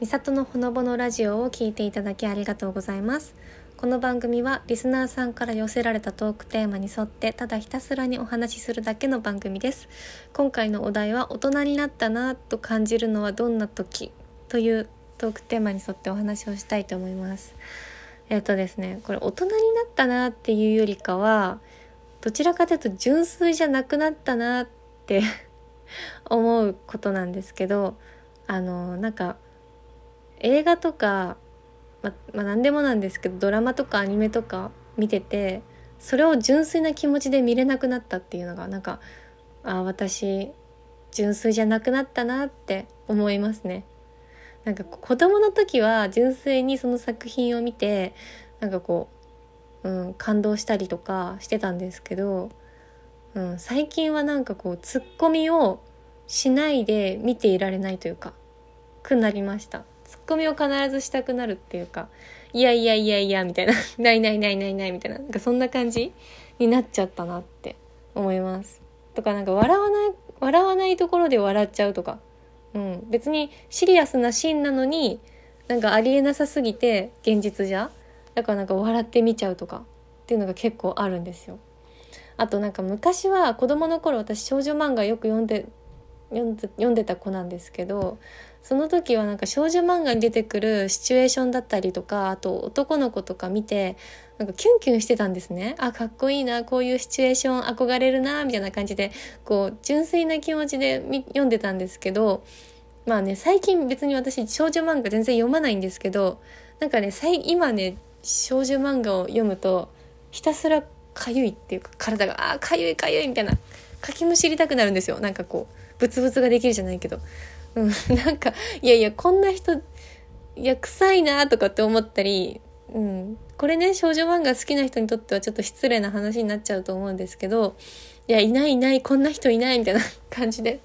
みさとのほのぼのラジオを聞いていただきありがとうございます。この番組はリスナーさんから寄せられたトークテーマに沿ってただひたすらにお話しするだけの番組です。今回のお題は大人になったなと感じるのはどんな時というトークテーマに沿ってお話をしたいと思います。えっ、とですねこれ大人になったなっていうよりかはどちらかというと純粋じゃなくなったなって 思うことなんですけどあのなんか映画とか、ままあ、何でもなんですけどドラマとかアニメとか見ててそれを純粋な気持ちで見れなくなったっていうのがなんかあ私純粋じゃなくなったなって思いますね。なんか子供の時は純粋にその作品を見てなんかこう、うん、感動したりとかしてたんですけど、うん、最近はなんかこうツッコミをしないで見ていられないというかくなりました。ツッコミを必ずしたくなるっていうか、いやいやいやいや、みたいな、ないないないないないみたいな、なんかそんな感じになっちゃったなって思います。とかなんか笑わない、笑わないところで笑っちゃうとか、うん、別にシリアスなシーンなのに、なんかありえなさすぎて、現実じゃ。だからなんか笑ってみちゃうとかっていうのが結構あるんですよ。あとなんか昔は子供の頃私少女漫画よく読んで読ん読んでた子なんですけどその時はなんか少女漫画に出てくるシチュエーションだったりとかあと男の子とか見てなんかキュンキュンしてたんですね。あかっこいいなこういうシチュエーション憧れるなみたいな感じでこう純粋な気持ちで読んでたんですけどまあね最近別に私少女漫画全然読まないんですけどなんかね今ね少女漫画を読むとひたすらかゆいっていうか体があかゆいかゆいみたいな。かきむしりたくなるんですよ。なんかこうブツブツができるじゃないけど。うん、なんかいやいやこんな人いや臭いなとかって思ったり、うん、これね少女漫画好きな人にとってはちょっと失礼な話になっちゃうと思うんですけどいやいないいないこんな人いないみたいな感じで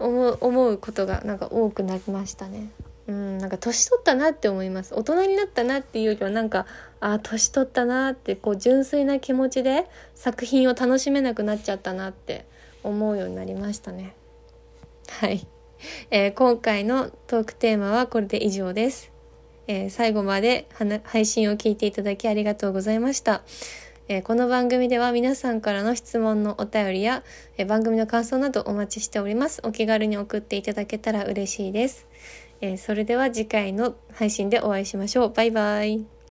思う思うことがなんか多くなりましたね。うん、なんか年取ったなって思います大人になったなっていうよりはなんかあ年取ったなってこう純粋な気持ちで作品を楽しめなくなっちゃったなって思うようになりましたねはいえー、今回のトークテーマはこれで以上です。えー、最後まで配信を聞いていただきありがとうございました。え、この番組では皆さんからの質問のお便りや、え番組の感想などお待ちしております。お気軽に送っていただけたら嬉しいです。えそれでは次回の配信でお会いしましょう。バイバイ。